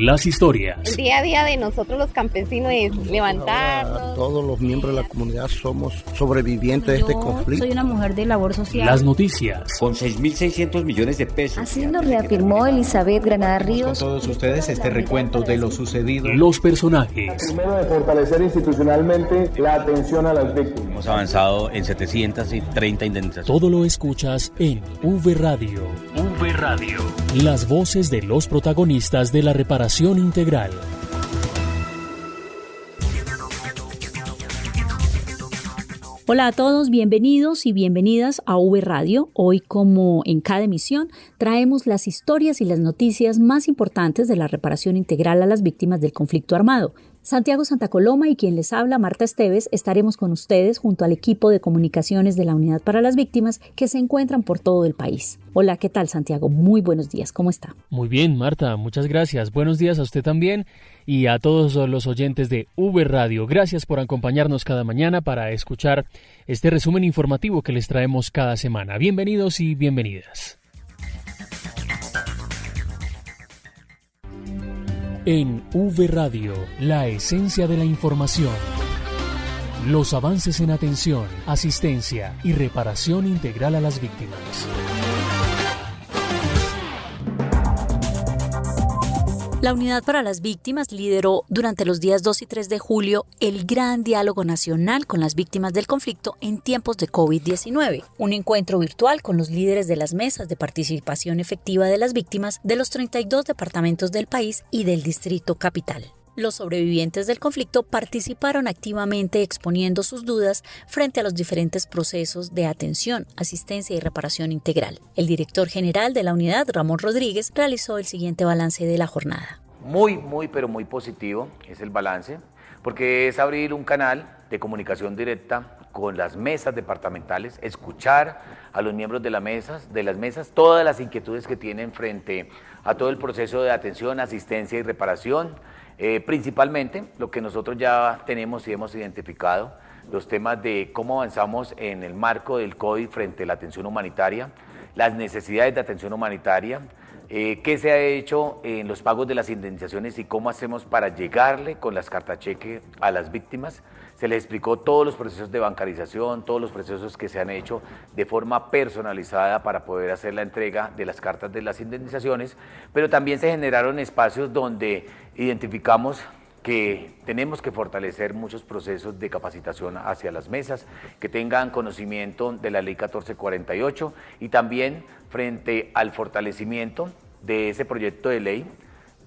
las historias. El día a día de nosotros los campesinos es levantarnos. todos los miembros de la comunidad somos sobrevivientes de este conflicto. Soy una mujer de labor social. Las noticias. Con 6.600 millones de pesos. Así lo reafirmó Elizabeth Granada Ríos. Con todos ustedes este recuento de lo sucedido. Los personajes. Primero de fortalecer institucionalmente la atención a las víctimas. Hemos avanzado en 730 indemnizaciones. Todo lo escuchas en V Radio. Radio. Las voces de los protagonistas de la reparación integral. Hola a todos, bienvenidos y bienvenidas a V Radio. Hoy, como en cada emisión, traemos las historias y las noticias más importantes de la reparación integral a las víctimas del conflicto armado. Santiago Santa Coloma y quien les habla, Marta Esteves, estaremos con ustedes junto al equipo de comunicaciones de la Unidad para las Víctimas que se encuentran por todo el país. Hola, ¿qué tal Santiago? Muy buenos días, ¿cómo está? Muy bien, Marta, muchas gracias. Buenos días a usted también y a todos los oyentes de V Radio. Gracias por acompañarnos cada mañana para escuchar este resumen informativo que les traemos cada semana. Bienvenidos y bienvenidas. En V Radio, la esencia de la información. Los avances en atención, asistencia y reparación integral a las víctimas. La Unidad para las Víctimas lideró durante los días 2 y 3 de julio el gran diálogo nacional con las víctimas del conflicto en tiempos de COVID-19, un encuentro virtual con los líderes de las mesas de participación efectiva de las víctimas de los 32 departamentos del país y del Distrito Capital. Los sobrevivientes del conflicto participaron activamente exponiendo sus dudas frente a los diferentes procesos de atención, asistencia y reparación integral. El director general de la unidad, Ramón Rodríguez, realizó el siguiente balance de la jornada. Muy, muy, pero muy positivo es el balance, porque es abrir un canal de comunicación directa con las mesas departamentales, escuchar a los miembros de, la mesas, de las mesas todas las inquietudes que tienen frente a todo el proceso de atención, asistencia y reparación, eh, principalmente lo que nosotros ya tenemos y hemos identificado, los temas de cómo avanzamos en el marco del COVID frente a la atención humanitaria, las necesidades de atención humanitaria, eh, qué se ha hecho en los pagos de las indemnizaciones y cómo hacemos para llegarle con las cartas cheque a las víctimas. Se les explicó todos los procesos de bancarización, todos los procesos que se han hecho de forma personalizada para poder hacer la entrega de las cartas de las indemnizaciones, pero también se generaron espacios donde identificamos que tenemos que fortalecer muchos procesos de capacitación hacia las mesas, que tengan conocimiento de la ley 1448 y también frente al fortalecimiento de ese proyecto de ley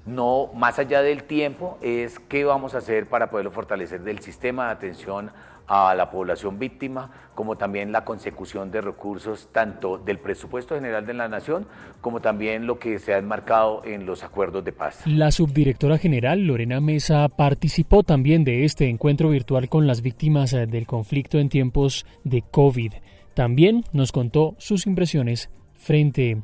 no más allá del tiempo, es qué vamos a hacer para poderlo fortalecer del sistema de atención a la población víctima, como también la consecución de recursos tanto del presupuesto general de la Nación, como también lo que se ha enmarcado en los acuerdos de paz. La subdirectora general Lorena Mesa participó también de este encuentro virtual con las víctimas eh, del conflicto en tiempos de COVID. También nos contó sus impresiones frente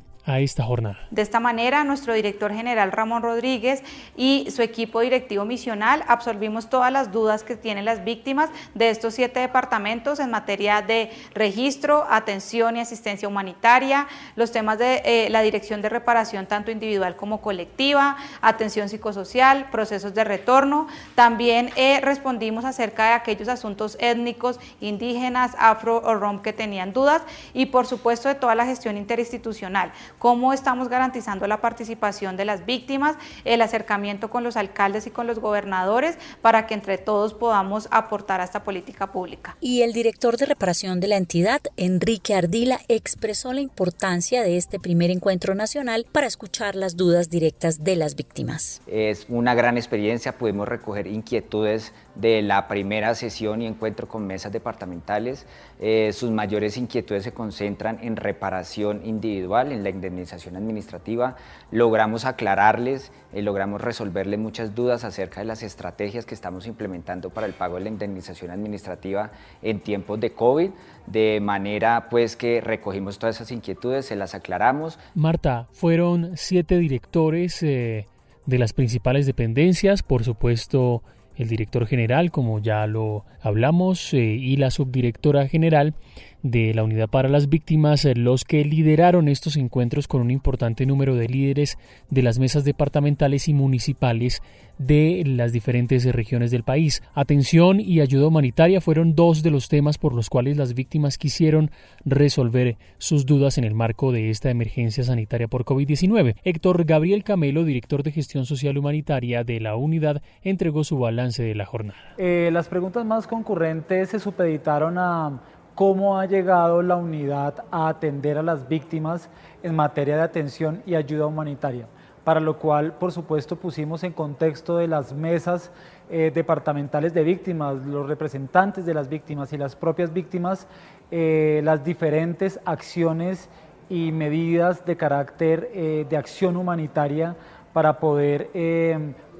jornada. De esta manera, nuestro director general Ramón Rodríguez y su equipo directivo misional absorbimos todas las dudas que tienen las víctimas de estos siete departamentos en materia de registro, atención y asistencia humanitaria, los temas de eh, la dirección de reparación tanto individual como colectiva, atención psicosocial, procesos de retorno. También eh, respondimos acerca de aquellos asuntos étnicos, indígenas, afro o rom que tenían dudas y por supuesto de toda la gestión interinstitucional cómo estamos garantizando la participación de las víctimas, el acercamiento con los alcaldes y con los gobernadores para que entre todos podamos aportar a esta política pública. Y el director de reparación de la entidad, Enrique Ardila, expresó la importancia de este primer encuentro nacional para escuchar las dudas directas de las víctimas. Es una gran experiencia, pudimos recoger inquietudes de la primera sesión y encuentro con mesas departamentales. Eh, sus mayores inquietudes se concentran en reparación individual, en la administrativa. Logramos aclararles, eh, logramos resolverle muchas dudas acerca de las estrategias que estamos implementando para el pago de la indemnización administrativa en tiempos de COVID, de manera pues que recogimos todas esas inquietudes, se las aclaramos. Marta, fueron siete directores eh, de las principales dependencias, por supuesto el director general, como ya lo hablamos, eh, y la subdirectora general de la Unidad para las Víctimas, eh, los que lideraron estos encuentros con un importante número de líderes de las mesas departamentales y municipales de las diferentes regiones del país. Atención y ayuda humanitaria fueron dos de los temas por los cuales las víctimas quisieron resolver sus dudas en el marco de esta emergencia sanitaria por COVID-19. Héctor Gabriel Camelo, director de gestión social humanitaria de la unidad, entregó su balance de la jornada. Eh, las preguntas más concurrentes se supeditaron a cómo ha llegado la unidad a atender a las víctimas en materia de atención y ayuda humanitaria para lo cual, por supuesto, pusimos en contexto de las mesas eh, departamentales de víctimas, los representantes de las víctimas y las propias víctimas, eh, las diferentes acciones y medidas de carácter eh, de acción humanitaria para poder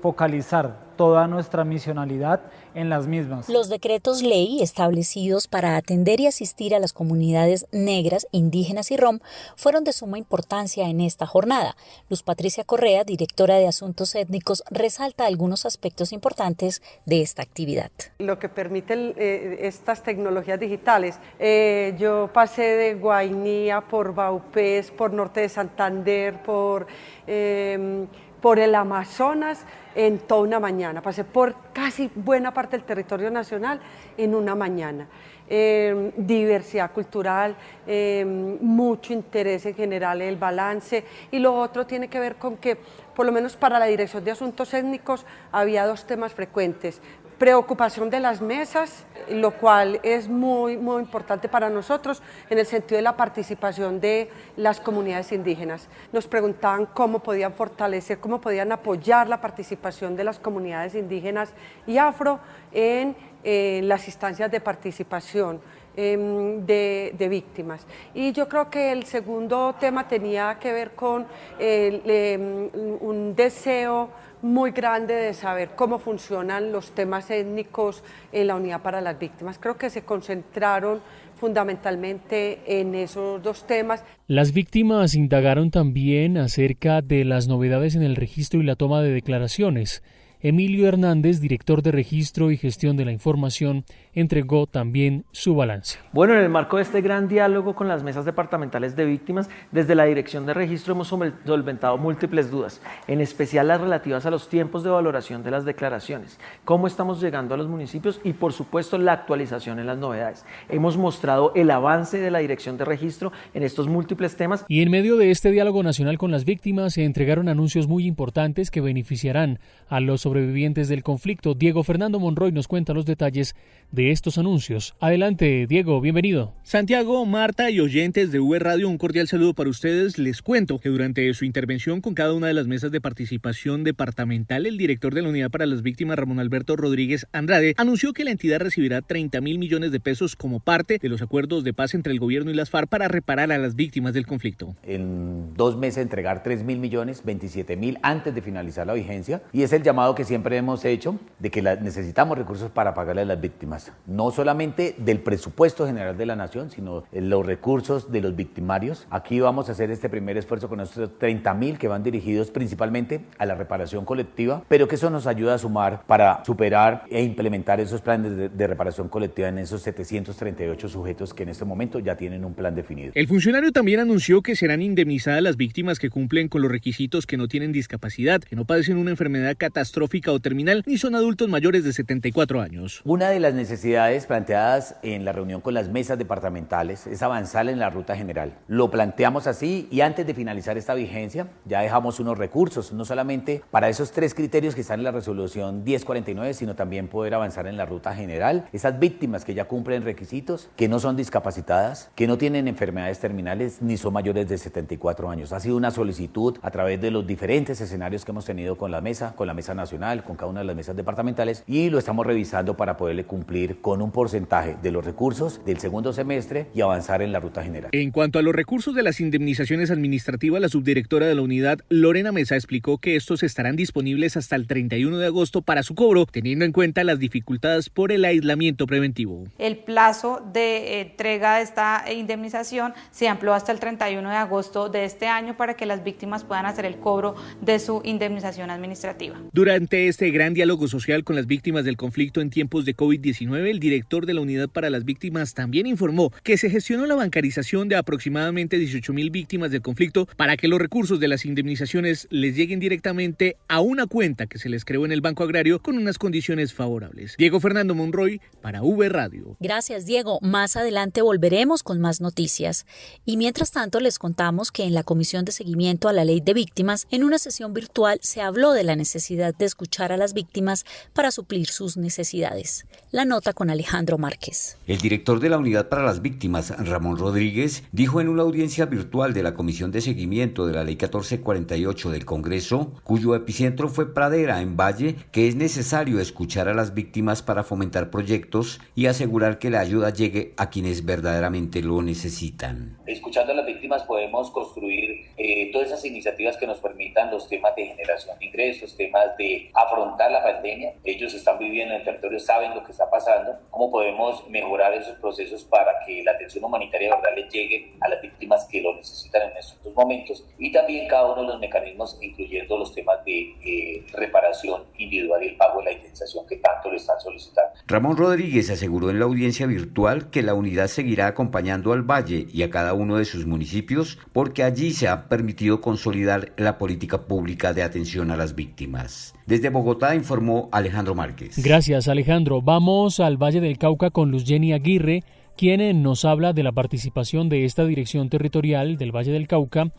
focalizar toda nuestra misionalidad en las mismas. Los decretos ley establecidos para atender y asistir a las comunidades negras, indígenas y rom fueron de suma importancia en esta jornada. Luz Patricia Correa, directora de Asuntos Étnicos, resalta algunos aspectos importantes de esta actividad. Lo que permiten eh, estas tecnologías digitales, eh, yo pasé de Guainía por Baupés, por Norte de Santander, por... Eh, por el Amazonas en toda una mañana. Pasé por casi buena parte del territorio nacional en una mañana. Em, diversidad cultural, em, mucho interés en general en el balance y lo otro tiene que ver con que por lo menos para la Dirección de Asuntos Étnicos había dos temas frecuentes preocupación de las mesas, lo cual es muy, muy importante para nosotros en el sentido de la participación de las comunidades indígenas. Nos preguntaban cómo podían fortalecer, cómo podían apoyar la participación de las comunidades indígenas y afro en eh, las instancias de participación. Em, de, víctimas. Y yo creo que el segundo tema tenía que ver con em, un deseo muy grande de saber cómo funcionan los temas étnicos en la unidad para las víctimas. Creo que se concentraron fundamentalmente en esos dos temas. Las víctimas indagaron también acerca de las novedades en el registro y la toma de declaraciones. Emilio Hernández, director de Registro y Gestión de la Información, entregó también su balance. Bueno, en el marco de este gran diálogo con las mesas departamentales de víctimas, desde la Dirección de Registro hemos solventado múltiples dudas, en especial las relativas a los tiempos de valoración de las declaraciones, cómo estamos llegando a los municipios y, por supuesto, la actualización en las novedades. Hemos mostrado el avance de la Dirección de Registro en estos múltiples temas. Y en medio de este diálogo nacional con las víctimas se entregaron anuncios muy importantes que beneficiarán a los sobrevivientes del conflicto. Diego Fernando Monroy nos cuenta los detalles de estos anuncios. Adelante, Diego, bienvenido. Santiago, Marta y oyentes de V Radio, un cordial saludo para ustedes. Les cuento que durante su intervención con cada una de las mesas de participación departamental, el director de la Unidad para las Víctimas, Ramón Alberto Rodríguez Andrade, anunció que la entidad recibirá 30 mil millones de pesos como parte de los acuerdos de paz entre el gobierno y las FARC para reparar a las víctimas del conflicto. En dos meses entregar 3 mil millones, 27 mil antes de finalizar la vigencia, y es el llamado que que siempre hemos hecho de que necesitamos recursos para pagarle a las víctimas, no solamente del presupuesto general de la nación, sino los recursos de los victimarios. Aquí vamos a hacer este primer esfuerzo con estos 30 mil que van dirigidos principalmente a la reparación colectiva, pero que eso nos ayuda a sumar para superar e implementar esos planes de, de reparación colectiva en esos 738 sujetos que en este momento ya tienen un plan definido. El funcionario también anunció que serán indemnizadas las víctimas que cumplen con los requisitos que no tienen discapacidad, que no padecen una enfermedad catastrófica o terminal ni son adultos mayores de 74 años. Una de las necesidades planteadas en la reunión con las mesas departamentales es avanzar en la ruta general. Lo planteamos así y antes de finalizar esta vigencia ya dejamos unos recursos, no solamente para esos tres criterios que están en la resolución 1049, sino también poder avanzar en la ruta general. Esas víctimas que ya cumplen requisitos, que no son discapacitadas, que no tienen enfermedades terminales ni son mayores de 74 años. Ha sido una solicitud a través de los diferentes escenarios que hemos tenido con la mesa, con la mesa nacional con cada una de las mesas departamentales y lo estamos revisando para poderle cumplir cumplir con un porcentaje de los recursos del segundo semestre y avanzar en la ruta general. En cuanto a los recursos de las indemnizaciones administrativas, la subdirectora de la unidad, Lorena Mesa, explicó que estos estarán disponibles hasta el 31 de agosto para su cobro, teniendo en cuenta las dificultades por el aislamiento preventivo. El plazo de entrega de esta indemnización se amplió hasta el 31 de agosto de este año para que las víctimas puedan hacer el cobro de su indemnización administrativa. Durante este gran diálogo social con las víctimas del conflicto en tiempos de COVID-19, el director de la Unidad para las Víctimas también informó que se gestionó la bancarización de aproximadamente 18 mil víctimas del conflicto para que los recursos de las indemnizaciones les lleguen directamente a una cuenta que se les creó en el Banco Agrario con unas condiciones favorables. Diego Fernando Monroy para V Radio. Gracias, Diego. Más adelante volveremos con más noticias. Y mientras tanto, les contamos que en la Comisión de Seguimiento a la Ley de Víctimas, en una sesión virtual, se habló de la necesidad de escuchar a las víctimas para suplir sus necesidades. La nota con Alejandro Márquez. El director de la Unidad para las Víctimas, Ramón Rodríguez, dijo en una audiencia virtual de la Comisión de Seguimiento de la Ley 1448 del Congreso, cuyo epicentro fue Pradera, en Valle, que es necesario escuchar a las víctimas para fomentar proyectos y asegurar que la ayuda llegue a quienes verdaderamente lo necesitan. Escuchando a las víctimas podemos construir eh, todas esas iniciativas que nos permitan los temas de generación de ingresos, temas de afrontar la pandemia. Ellos están viviendo en el territorio, saben lo que está pasando, cómo podemos mejorar esos procesos para que la atención humanitaria de verdad les llegue a las víctimas que lo necesitan en estos momentos y también cada uno de los mecanismos, incluyendo los temas de eh, reparación individual y el pago de la indemnización que tanto le están solicitando. Ramón Rodríguez aseguró en la audiencia virtual que la unidad seguirá acompañando al Valle y a cada uno de sus municipios porque allí se ha permitido consolidar la política pública de atención a las víctimas. Desde Bogotá informó Alejandro Márquez. Gracias Alejandro. Vamos al Valle del Cauca con Luz Jenny Aguirre, quien nos habla de la participación de esta dirección territorial del Valle del Cauca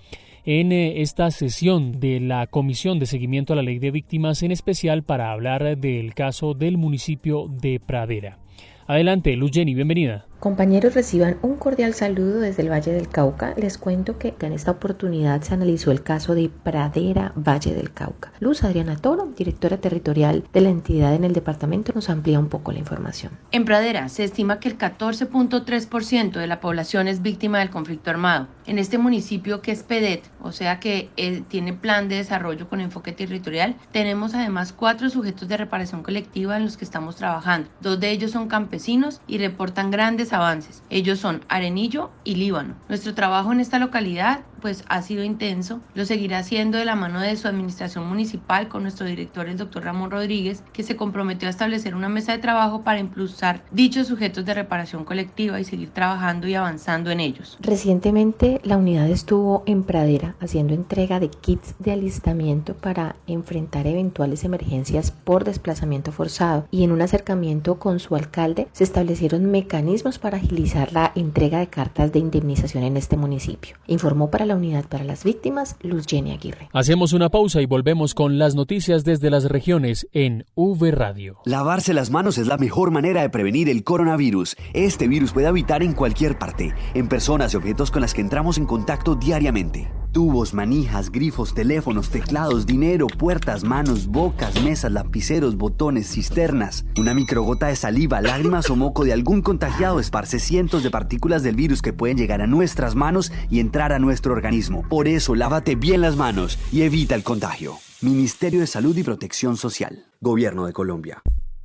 en eh, esta sesión de la Comisión de Seguimiento a la Ley de Víctimas, en especial para hablar del caso del municipio de Pradera. Adelante, Luz Jenny, bienvenida. Compañeros, reciban un cordial saludo desde el Valle del Cauca. Les cuento que en esta oportunidad se analizó el caso de Pradera Valle del Cauca. Luz Adriana Toro, directora territorial de la entidad en el departamento, nos amplía un poco la información. En Pradera se estima que el 14.3% de la población es víctima del conflicto armado. En este municipio que es PEDET, o sea que eh, tiene plan de desarrollo con enfoque territorial, tenemos además cuatro sujetos de reparación colectiva en los que estamos trabajando. Dos de ellos son campesinos y reportan grandes avances. Ellos son Arenillo y Líbano. Nuestro trabajo en esta localidad pues ha sido intenso. Lo seguirá haciendo de la mano de su administración municipal con nuestro director, el doctor Ramón Rodríguez, que se comprometió a establecer una mesa de trabajo para impulsar dichos sujetos de reparación colectiva y seguir trabajando y avanzando en ellos. Recientemente la unidad estuvo en Pradera haciendo entrega de kits de alistamiento para enfrentar eventuales emergencias por desplazamiento forzado y en un acercamiento con su alcalde se establecieron mecanismos para agilizar la entrega de cartas de indemnización en este municipio. Informó para la Unidad para las Víctimas, Luz Jenny Aguirre. Hacemos una pausa y volvemos con las noticias desde las regiones en V Radio. Lavarse las manos es la mejor manera de prevenir el coronavirus. Este virus puede habitar en cualquier parte, en personas y objetos con las que entramos en contacto diariamente. Tubos, manijas, grifos, teléfonos, teclados, dinero, puertas, manos, bocas, mesas, lapiceros, botones, cisternas. Una microgota de saliva, lágrimas o moco de algún contagiado esparce cientos de partículas del virus que pueden llegar a nuestras manos y entrar a nuestro organismo. Por eso, lávate bien las manos y evita el contagio. Ministerio de Salud y Protección Social. Gobierno de Colombia.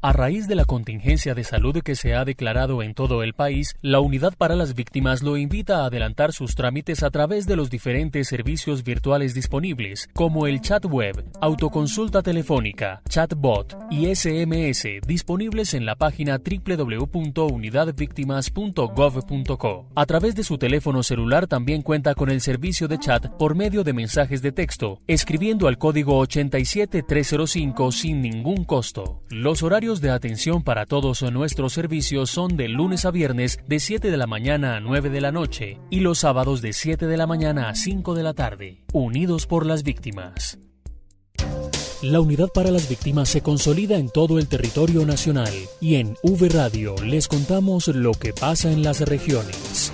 A raíz de la contingencia de salud que se ha declarado en todo el país, la Unidad para las Víctimas lo invita a adelantar sus trámites a través de los diferentes servicios virtuales disponibles, como el chat web, autoconsulta telefónica, chatbot y SMS, disponibles en la página www.unidadvictimas.gov.co. A través de su teléfono celular también cuenta con el servicio de chat por medio de mensajes de texto, escribiendo al código 87305 sin ningún costo. Los de atención para todos nuestros servicios son de lunes a viernes de 7 de la mañana a 9 de la noche y los sábados de 7 de la mañana a 5 de la tarde. Unidos por las víctimas. La Unidad para las Víctimas se consolida en todo el territorio nacional y en V Radio les contamos lo que pasa en las regiones.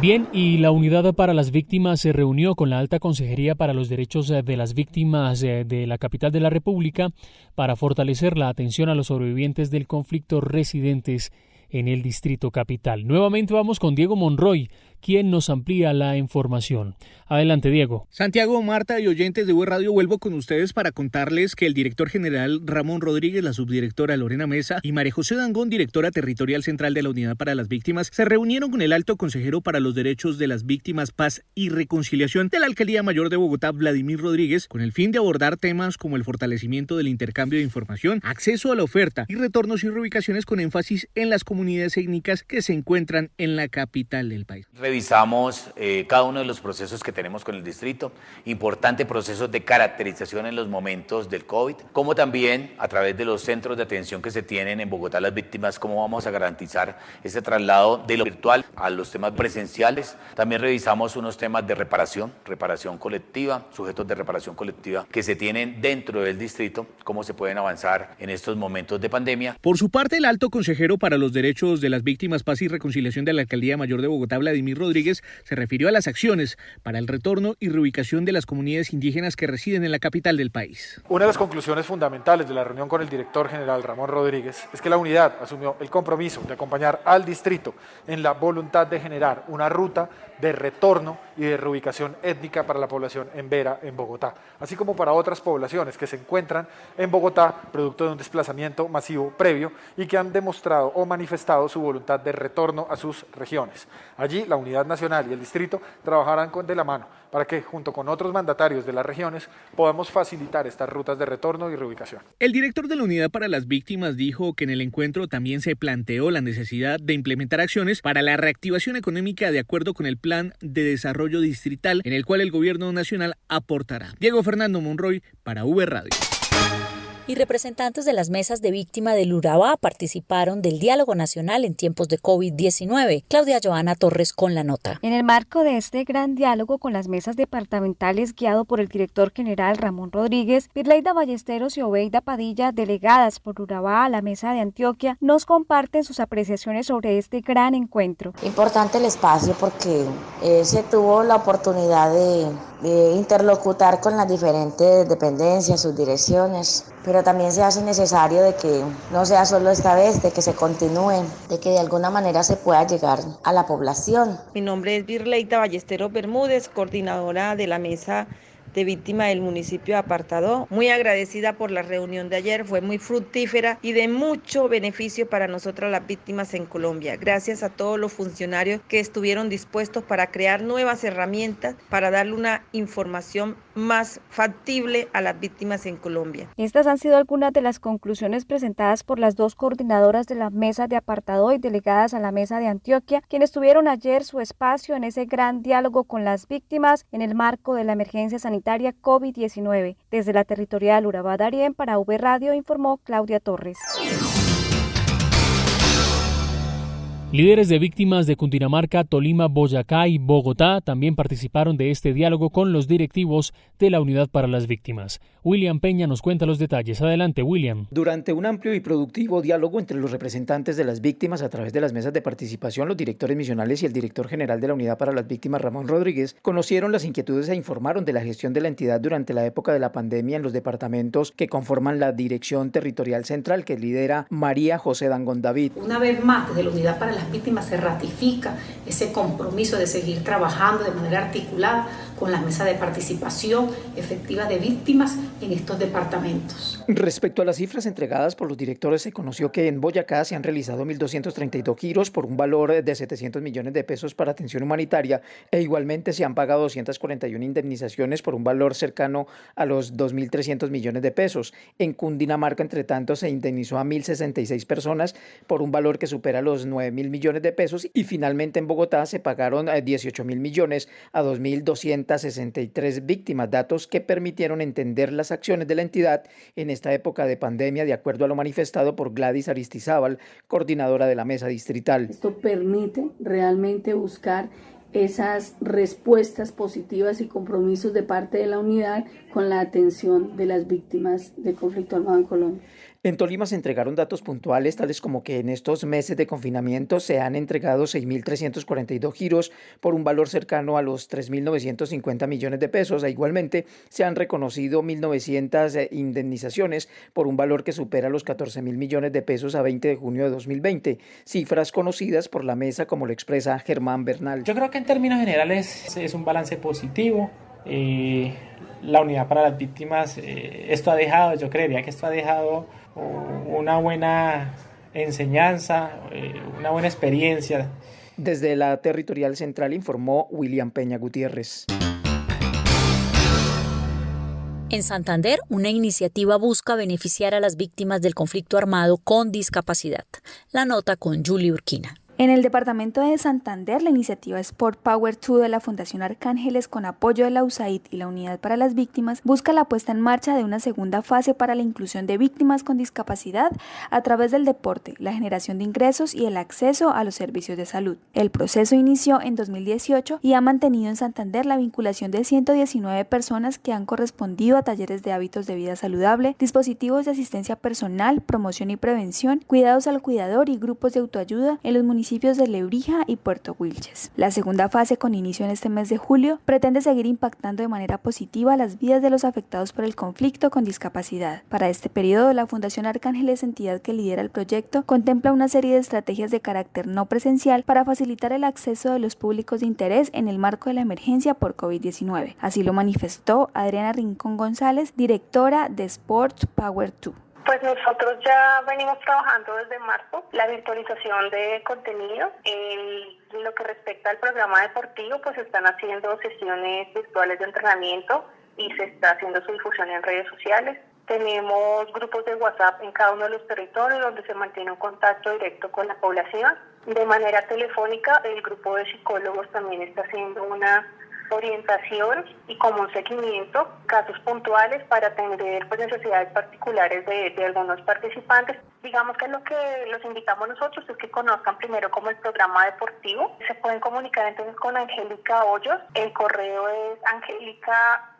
Bien, y la Unidad para las Víctimas se reunió con la Alta Consejería para los Derechos eh, de las Víctimas eh, de la capital de la República para fortalecer la atención a los sobrevivientes del conflicto residentes en el Distrito Capital. Nuevamente vamos con Diego Monroy, quien nos amplía la información. Adelante, Diego. Santiago, Marta y oyentes de Web Radio, vuelvo con ustedes para contarles que el director general Ramón Rodríguez, la subdirectora Lorena Mesa y María José Dangón, directora territorial central de la Unidad para las Víctimas, se reunieron con el alto consejero para los derechos de las víctimas, paz y reconciliación de la Alcaldía Mayor de Bogotá, Vladimir Rodríguez, con el fin de abordar temas como el fortalecimiento del intercambio de información, acceso a la oferta y retornos y reubicaciones con énfasis en las comunidades étnicas que se encuentran en la capital del país revisamos eh, cada uno de los procesos que tenemos con el distrito, importante procesos de caracterización en los momentos del COVID, como también a través de los centros de atención que se tienen en Bogotá las víctimas, cómo vamos a garantizar ese traslado de lo virtual a los temas presenciales. También revisamos unos temas de reparación, reparación colectiva, sujetos de reparación colectiva que se tienen dentro del distrito, cómo se pueden avanzar en estos momentos de pandemia. Por su parte, el alto consejero para los derechos de las víctimas, paz y reconciliación de la Alcaldía Mayor de Bogotá, Vladimir Rodríguez se refirió a las acciones para el retorno y reubicación de las comunidades indígenas que residen en la capital del país. Una de las conclusiones fundamentales de la reunión con el director general Ramón Rodríguez es que la unidad asumió el compromiso de acompañar al distrito en la voluntad de generar una ruta de retorno y de reubicación étnica para la población en Vera, en Bogotá, así como para otras poblaciones que se encuentran en Bogotá producto de un desplazamiento masivo previo y que han demostrado o manifestado su voluntad de retorno a sus regiones. Allí la Unidad Nacional y el Distrito trabajarán de la mano para que, junto con otros mandatarios de las regiones, podamos facilitar estas rutas de retorno y reubicación. El director de la Unidad para las Víctimas dijo que en el encuentro también se planteó la necesidad de implementar acciones para la reactivación económica de acuerdo con el Plan de Desarrollo Distrital, en el cual el Gobierno Nacional aportará. Diego Fernando Monroy para V Radio y representantes de las mesas de víctima del Urabá participaron del diálogo nacional en tiempos de COVID-19. Claudia Joana Torres con la nota. En el marco de este gran diálogo con las mesas departamentales guiado por el director general Ramón Rodríguez, Virleida Ballesteros y Obeida Padilla, delegadas por Urabá a la mesa de Antioquia, nos comparten sus apreciaciones sobre este gran encuentro. Importante el espacio porque eh, se tuvo la oportunidad de, de interlocutar con las diferentes dependencias, sus direcciones, pero también se hace necesario de que no sea solo esta vez, de que se continúe, de que de alguna manera se pueda llegar a la población. Mi nombre es Virleita Ballesteros Bermúdez, coordinadora de la mesa de víctima del municipio de Apartado. Muy agradecida por la reunión de ayer, fue muy fructífera y de mucho beneficio para nosotras las víctimas en Colombia. Gracias a todos los funcionarios que estuvieron dispuestos para crear nuevas herramientas para darle una información más factible a las víctimas en Colombia. Estas han sido algunas de las conclusiones presentadas por las dos coordinadoras de la mesa de apartado y delegadas a la mesa de Antioquia, quienes tuvieron ayer su espacio en ese gran diálogo con las víctimas en el marco de la emergencia sanitaria COVID-19. Desde la territorial Urabá Darien para V Radio informó Claudia Torres. Líderes de víctimas de Cundinamarca, Tolima, Boyacá y Bogotá también participaron de este diálogo con los directivos de la Unidad para las Víctimas. William Peña nos cuenta los detalles. Adelante, William. Durante un amplio y productivo diálogo entre los representantes de las víctimas a través de las mesas de participación, los directores misionales y el director general de la Unidad para las Víctimas, Ramón Rodríguez, conocieron las inquietudes e informaron de la gestión de la entidad durante la época de la pandemia en los departamentos que conforman la Dirección Territorial Central que lidera María José Dangón David. Una vez más, desde la Unidad para las víctimas se ratifica ese compromiso de seguir trabajando de manera articulada con las mesas de participación efectiva de víctimas en estos departamentos. Respecto a las cifras entregadas por los directores, se conoció que en Boyacá se han realizado 1.232 giros por un valor de 700 millones de pesos para atención humanitaria e igualmente se han pagado 241 indemnizaciones por un valor cercano a los 2.300 millones de pesos. En Cundinamarca, entre tanto, se indemnizó a 1.066 personas por un valor que supera los 9.000 millones de pesos y finalmente en Bogotá se pagaron 18 mil millones a 2.263 víctimas, datos que permitieron entender las acciones de la entidad en esta época de pandemia, de acuerdo a lo manifestado por Gladys Aristizábal, coordinadora de la mesa distrital. Esto permite realmente buscar esas respuestas positivas y compromisos de parte de la unidad con la atención de las víctimas del conflicto armado en Colombia. En Tolima se entregaron datos puntuales, tales como que en estos meses de confinamiento se han entregado 6.342 giros por un valor cercano a los 3.950 millones de pesos. E igualmente se han reconocido 1.900 eh, indemnizaciones por un valor que supera los 14.000 millones de pesos a 20 de junio de 2020, cifras conocidas por la mesa como lo expresa Germán Bernal. Yo creo que en términos generales es un balance positivo. Eh, la unidad para las víctimas, eh, esto ha dejado, yo creería que esto ha dejado una buena enseñanza, eh, una buena experiencia. Desde la Territorial Central informó William Peña Gutiérrez. En Santander, una iniciativa busca beneficiar a las víctimas del conflicto armado con discapacidad. La nota con Julie Urquina. En el departamento de Santander, la iniciativa Sport Power 2 de la Fundación Arcángeles, con apoyo de la USAID y la Unidad para las Víctimas, busca la puesta en marcha de una segunda fase para la inclusión de víctimas con discapacidad a través del deporte, la generación de ingresos y el acceso a los servicios de salud. El proceso inició en 2018 y ha mantenido en Santander la vinculación de 119 personas que han correspondido a talleres de hábitos de vida saludable, dispositivos de asistencia personal, promoción y prevención, cuidados al cuidador y grupos de autoayuda en los municipios municipios de Lebrija y Puerto Wilches. La segunda fase, con inicio en este mes de julio, pretende seguir impactando de manera positiva las vidas de los afectados por el conflicto con discapacidad. Para este periodo, la Fundación Arcángeles, entidad que lidera el proyecto, contempla una serie de estrategias de carácter no presencial para facilitar el acceso de los públicos de interés en el marco de la emergencia por COVID-19. Así lo manifestó Adriana Rincón González, directora de Sports Power 2. Pues nosotros ya venimos trabajando desde marzo la virtualización de contenido. En lo que respecta al programa deportivo, pues están haciendo sesiones virtuales de entrenamiento y se está haciendo su difusión en redes sociales. Tenemos grupos de WhatsApp en cada uno de los territorios donde se mantiene un contacto directo con la población. De manera telefónica, el grupo de psicólogos también está haciendo una orientación y como un seguimiento, casos puntuales para atender pues, necesidades particulares de, de, algunos participantes. Digamos que lo que los invitamos nosotros es que conozcan primero como el programa deportivo. Se pueden comunicar entonces con Angélica Hoyos. El correo es angélica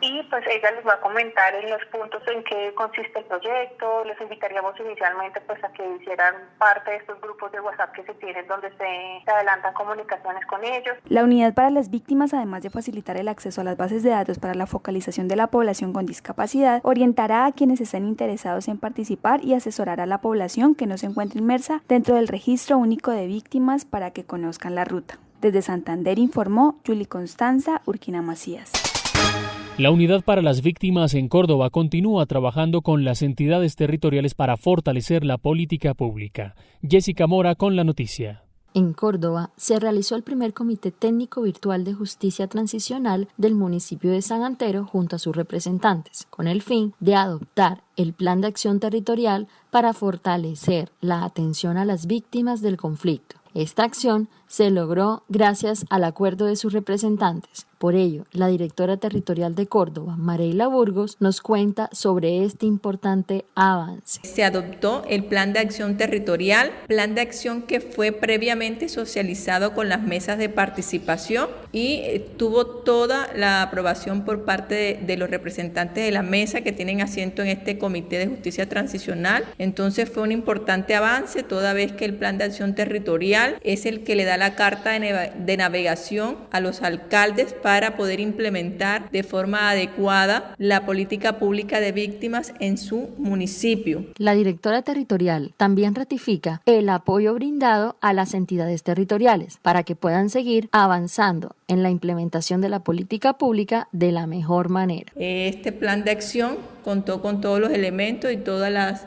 y pues ella les va a comentar en los puntos en que consiste el proyecto. Les invitaríamos inicialmente pues a que hicieran parte de estos grupos de WhatsApp que se tienen donde se, adelantan comunicaciones con ellos. La unidad para las víctimas, además de facilitar el acceso a las bases de datos para la focalización de la población con discapacidad, orientará a quienes estén interesados en participar y asesorar a la población que no se encuentre inmersa dentro del registro único de víctimas para que conozcan la ruta. Desde Santander informó Julie Constanza Urquina Macías. La Unidad para las Víctimas en Córdoba continúa trabajando con las entidades territoriales para fortalecer la política pública. Jessica Mora con la noticia. En Córdoba se realizó el primer Comité Técnico Virtual de Justicia Transicional del municipio de San Antero junto a sus representantes, con el fin de adoptar el Plan de Acción Territorial para fortalecer la atención a las víctimas del conflicto. Esta acción se logró gracias al acuerdo de sus representantes. Por ello, la directora territorial de Córdoba, Mareila Burgos, nos cuenta sobre este importante avance. Se adoptó el Plan de Acción Territorial, plan de acción que fue previamente socializado con las mesas de participación y eh, tuvo toda la aprobación por parte de, de los representantes de la mesa que tienen asiento en este Comité de Justicia Transicional. Entonces fue un importante avance toda vez que el Plan de Acción Territorial es el que le da la carta de, navegación a los alcaldes para poder implementar de forma adecuada la política pública de víctimas en su municipio. La directora territorial también ratifica el apoyo brindado a las entidades territoriales para que puedan seguir avanzando en la implementación de la política pública de la mejor manera. Este plan de acción contó con todos los elementos y todas las,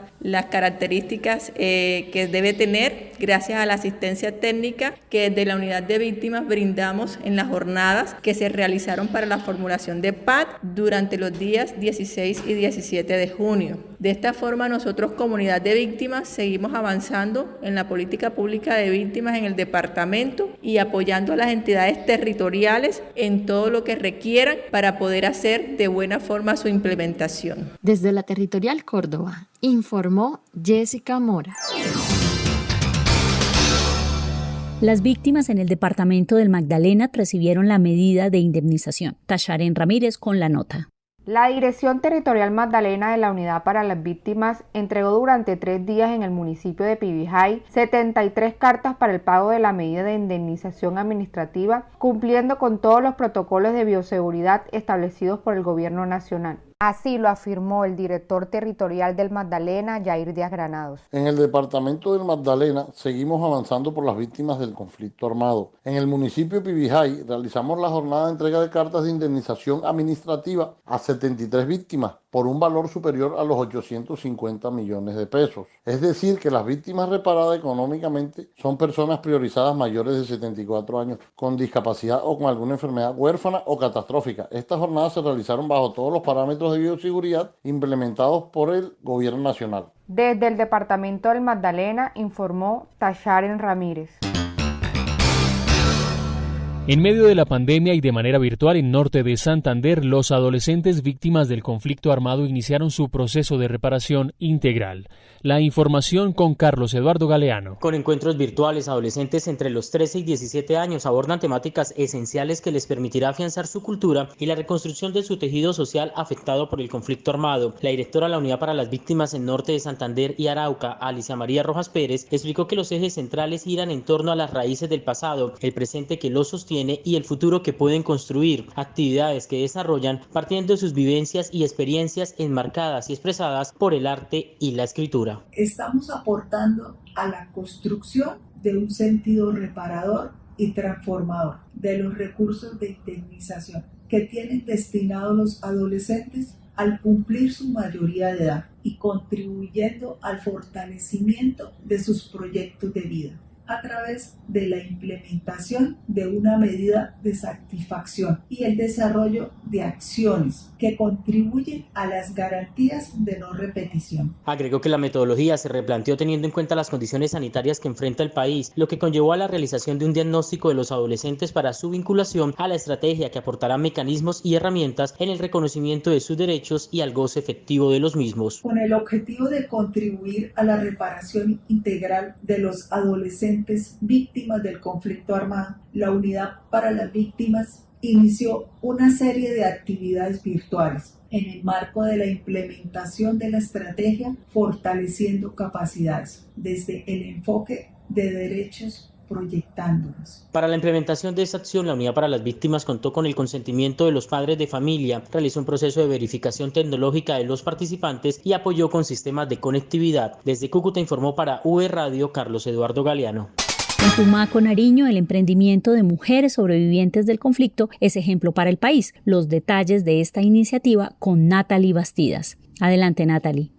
características eh, que debe tener gracias a la asistencia técnica que desde la unidad de víctimas brindamos en las jornadas que se realizaron para la formulación de PAD durante los días 16 y 17 de junio. De esta forma nosotros comunidad de víctimas seguimos avanzando en la política pública de víctimas en el departamento y apoyando a las entidades territoriales en todo lo que requieran para poder hacer de buena forma su implementación. Desde la Territorial Córdoba, informó Jessica Mora. Las víctimas en el departamento del Magdalena recibieron la medida de indemnización. Tasharen Ramírez con la nota. La Dirección Territorial Magdalena de la Unidad para las Víctimas entregó durante tres días en el municipio de Pibijay 73 cartas para el pago de la medida de indemnización administrativa, cumpliendo con todos los protocolos de bioseguridad establecidos por el Gobierno Nacional. Así lo afirmó el director territorial del Magdalena, Jair Díaz Granados. En el departamento del Magdalena seguimos avanzando por las víctimas del conflicto armado. En el municipio de Pibijay realizamos la jornada de entrega de cartas de indemnización administrativa a 73 víctimas por un valor superior a los 850 millones de pesos. Es decir, que las víctimas reparadas económicamente son personas priorizadas mayores de 74 años con discapacidad o con alguna enfermedad huérfana o catastrófica. Estas jornadas se realizaron bajo todos los parámetros de bioseguridad implementados por el Gobierno Nacional. Desde el Departamento del Magdalena informó Tasharen Ramírez. En medio de la pandemia y de manera virtual en norte de Santander, los adolescentes víctimas del conflicto armado iniciaron su proceso de reparación integral. La información con Carlos Eduardo Galeano. Con encuentros virtuales, adolescentes entre los 13 y 17 años abordan temáticas esenciales que les permitirá afianzar su cultura y la reconstrucción de su tejido social afectado por el conflicto armado. La directora de la Unidad para las Víctimas en norte de Santander y Arauca, Alicia María Rojas Pérez, explicó que los ejes centrales giran en torno a las raíces del pasado, el presente que los sostiene y el futuro que pueden construir, actividades que desarrollan partiendo de sus vivencias y experiencias enmarcadas y expresadas por el arte y la escritura. Estamos aportando a la construcción de un sentido reparador y transformador de los recursos de indemnización que tienen destinados los adolescentes al cumplir su mayoría de edad y contribuyendo al fortalecimiento de sus proyectos de vida a través de la implementación de una medida de satisfacción y el desarrollo de acciones que contribuyen a las garantías de no repetición. Agregó que la metodología se replanteó teniendo en cuenta las condiciones sanitarias que enfrenta el país, lo que conllevó a la realización de un diagnóstico de los adolescentes para su vinculación a la estrategia que aportará mecanismos y herramientas en el reconocimiento de sus derechos y al goce efectivo de los mismos. Con el objetivo de contribuir a la reparación integral de los adolescentes víctimas del conflicto armado, la Unidad para las Víctimas inició una serie de actividades virtuales en el marco de la implementación de la estrategia Fortaleciendo Capacidades, desde el enfoque de derechos proyectándonos. Para la implementación de esta acción, la Unidad para las Víctimas contó con el consentimiento de los padres de familia, realizó un proceso de verificación tecnológica de los participantes y apoyó con sistemas de conectividad. Desde Cúcuta informó para V Radio Carlos Eduardo Galeano. En Tumaco, Nariño, el emprendimiento de mujeres sobrevivientes del conflicto es ejemplo para el país. Los detalles de esta iniciativa con Natalie Bastidas. Adelante, Natalie.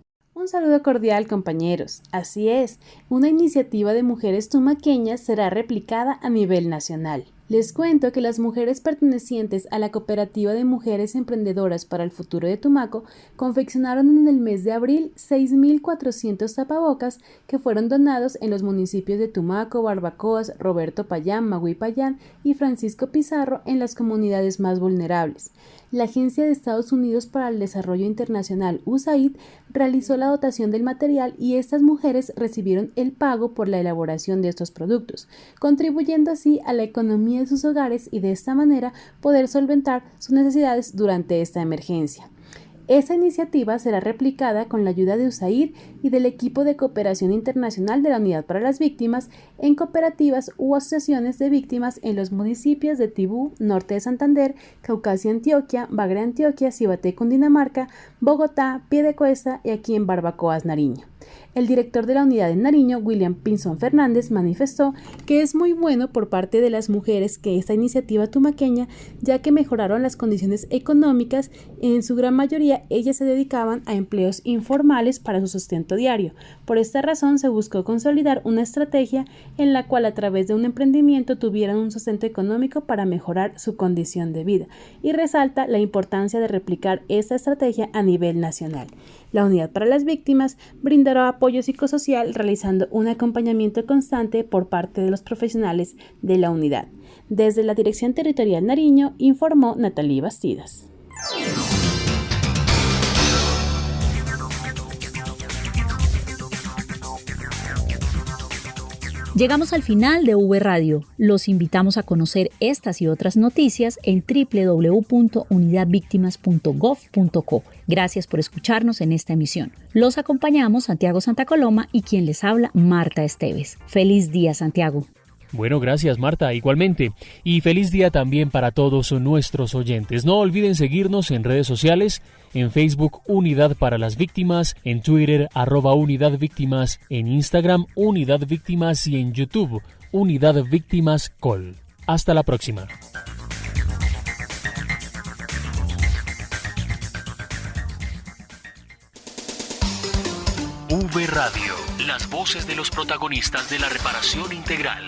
Un saludo cordial compañeros. Así es, una iniciativa de mujeres tumaqueñas será replicada a nivel nacional. Les cuento que las mujeres pertenecientes a la Cooperativa de Mujeres Emprendedoras para el Futuro de Tumaco confeccionaron en el mes de abril 6.400 tapabocas que fueron donados en los municipios de Tumaco, Barbacoas, Roberto Payán, Magui Payán y Francisco Pizarro en las comunidades más vulnerables la Agencia de Estados Unidos para el Desarrollo Internacional, USAID, realizó la dotación del material y estas mujeres recibieron el pago por la elaboración de estos productos, contribuyendo así a la economía de sus hogares y de esta manera poder solventar sus necesidades durante esta emergencia. Esta iniciativa será replicada con la ayuda de USAID y del equipo de cooperación internacional de la Unidad para las Víctimas en cooperativas u asociaciones de víctimas en los municipios de Tibú, Norte de Santander, Caucasia, Antioquia, Bagre, Antioquia, Cibaté, Cundinamarca, Bogotá, Piedecuesta y aquí en Barbacoas, Nariño. El director de la unidad en Nariño, William Pinson Fernández, manifestó que es muy bueno por parte de las mujeres que esta iniciativa tumaqueña, ya que mejoraron las condiciones económicas, en su gran mayoría ellas se dedicaban a empleos informales para su sustento diario. Por esta razón se buscó consolidar una estrategia en la cual a través de un emprendimiento tuvieran un sustento económico para mejorar su condición de vida y resalta la importancia de replicar esta estrategia a nivel nacional. La Unidad para las Víctimas brindará apoyo psicosocial realizando un acompañamiento constante por parte de los profesionales de la unidad. Desde la Dirección Territorial Nariño informó Natalie Bastidas. Llegamos al final de V Radio. Los invitamos a conocer estas y otras noticias en www.unidadvictimas.gov.co. Gracias por escucharnos en esta emisión. Los acompañamos Santiago Santa Coloma y quien les habla Marta Esteves. Feliz día Santiago. Bueno, gracias Marta, igualmente. Y feliz día también para todos nuestros oyentes. No olviden seguirnos en redes sociales, en Facebook Unidad para las Víctimas, en Twitter arroba Unidad Víctimas, en Instagram Unidad Víctimas y en YouTube Unidad Víctimas Col. Hasta la próxima. V Radio, las voces de los protagonistas de la reparación integral.